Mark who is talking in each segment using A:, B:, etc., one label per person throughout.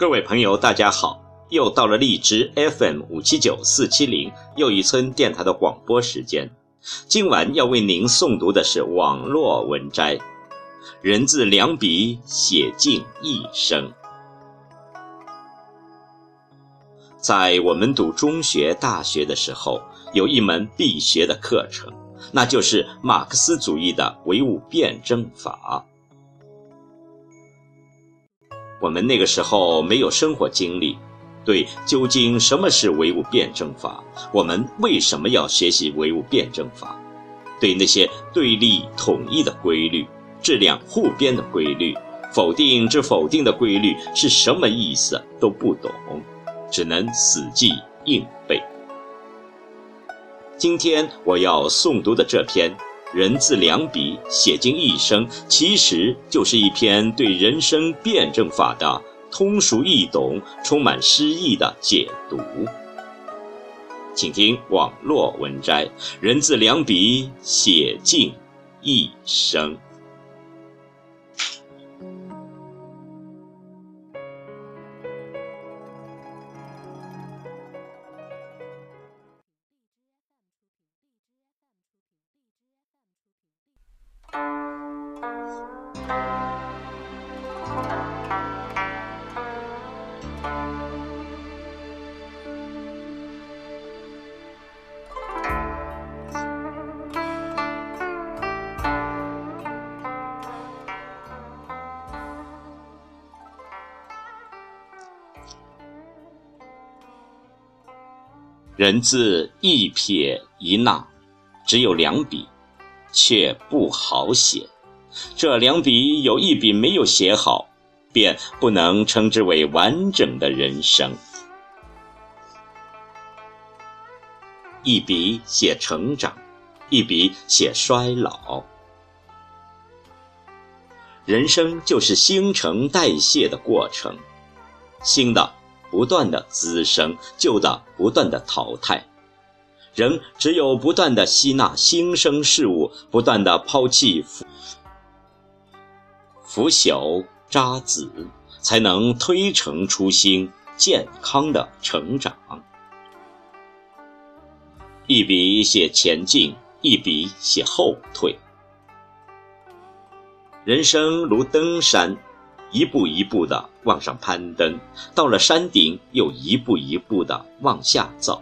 A: 各位朋友，大家好！又到了荔枝 FM 五七九四七零又一村电台的广播时间。今晚要为您诵读的是网络文摘，《人字两笔写尽一生》。在我们读中学、大学的时候，有一门必学的课程，那就是马克思主义的唯物辩证法。我们那个时候没有生活经历，对究竟什么是唯物辩证法，我们为什么要学习唯物辩证法，对那些对立统一的规律、质量互编的规律、否定之否定的规律是什么意思都不懂，只能死记硬背。今天我要诵读的这篇。人字两笔写尽一生，其实就是一篇对人生辩证法的通俗易懂、充满诗意的解读。请听网络文摘：人字两笔写尽一生。人字一撇一捺，只有两笔，却不好写。这两笔有一笔没有写好，便不能称之为完整的人生。一笔写成长，一笔写衰老。人生就是新陈代谢的过程，新的。不断的滋生，旧的不断的淘汰，人只有不断的吸纳新生事物，不断的抛弃腐腐朽渣滓，才能推陈出新，健康的成长。一笔写前进，一笔写后退。人生如登山。一步一步地往上攀登，到了山顶又一步一步地往下走，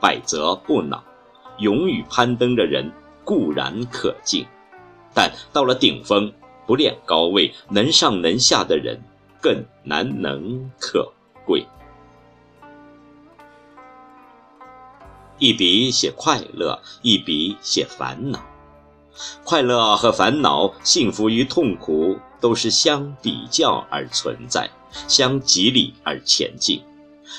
A: 百折不挠。勇于攀登的人固然可敬，但到了顶峰，不恋高位、能上能下的人更难能可贵。一笔写快乐，一笔写烦恼。快乐和烦恼，幸福与痛苦。都是相比较而存在，相激励而前进。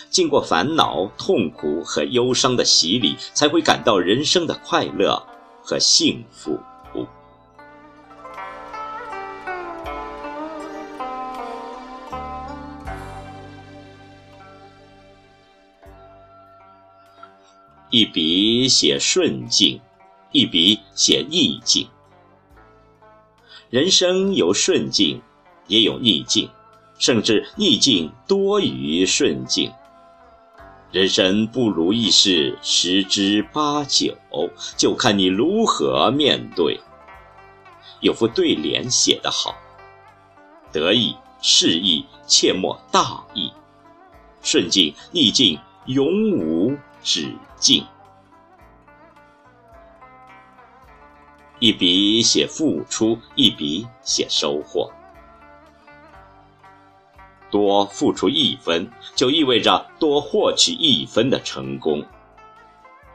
A: 经过烦恼、痛苦和忧伤的洗礼，才会感到人生的快乐和幸福。一笔写顺境，一笔写逆境。人生有顺境，也有逆境，甚至逆境多于顺境。人生不如意事十之八九，就看你如何面对。有副对联写得好：“得意失意，切莫大意；顺境逆境，永无止境。”一笔写付出，一笔写收获。多付出一分，就意味着多获取一分的成功。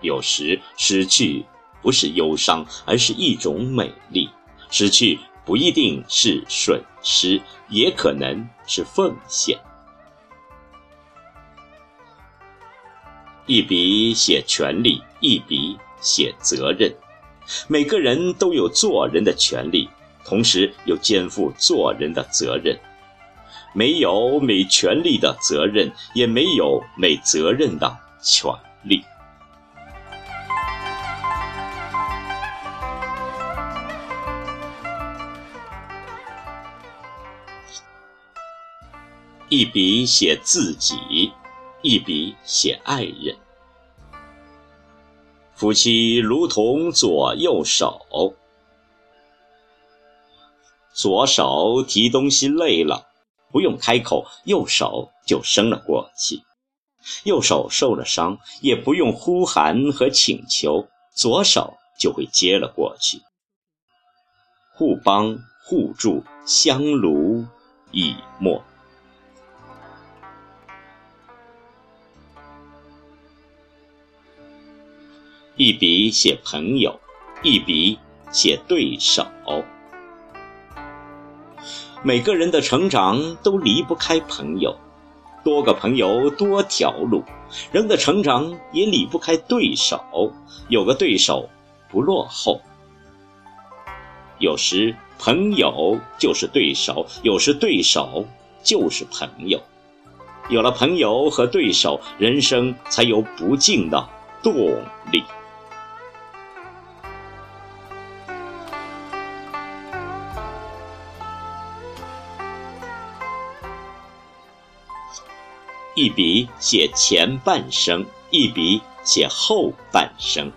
A: 有时失去不是忧伤，而是一种美丽。失去不一定是损失，也可能是奉献。一笔写权利，一笔写责任。每个人都有做人的权利，同时又肩负做人的责任。没有没权利的责任，也没有没责任的权利。一笔写自己，一笔写爱人。夫妻如同左右手，左手提东西累了，不用开口，右手就伸了过去；右手受了伤，也不用呼喊和请求，左手就会接了过去。互帮互助，相濡以沫。一笔写朋友，一笔写对手。每个人的成长都离不开朋友，多个朋友多条路。人的成长也离不开对手，有个对手不落后。有时朋友就是对手，有时对手就是朋友。有了朋友和对手，人生才有不尽的动力。一笔写前半生，一笔写后半生。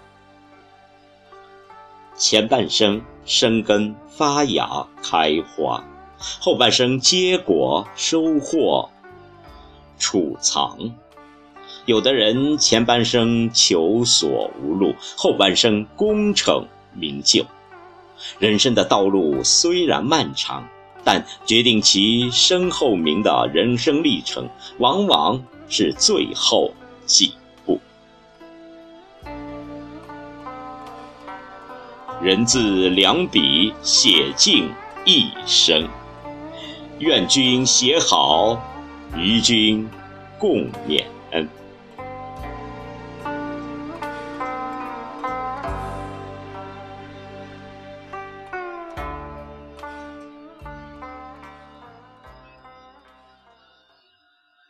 A: 前半生生根发芽开花，后半生结果收获储藏。有的人前半生求索无路，后半生功成名就。人生的道路虽然漫长。但决定其身后名的人生历程，往往是最后几步。人字两笔写尽一生，愿君写好，与君共勉。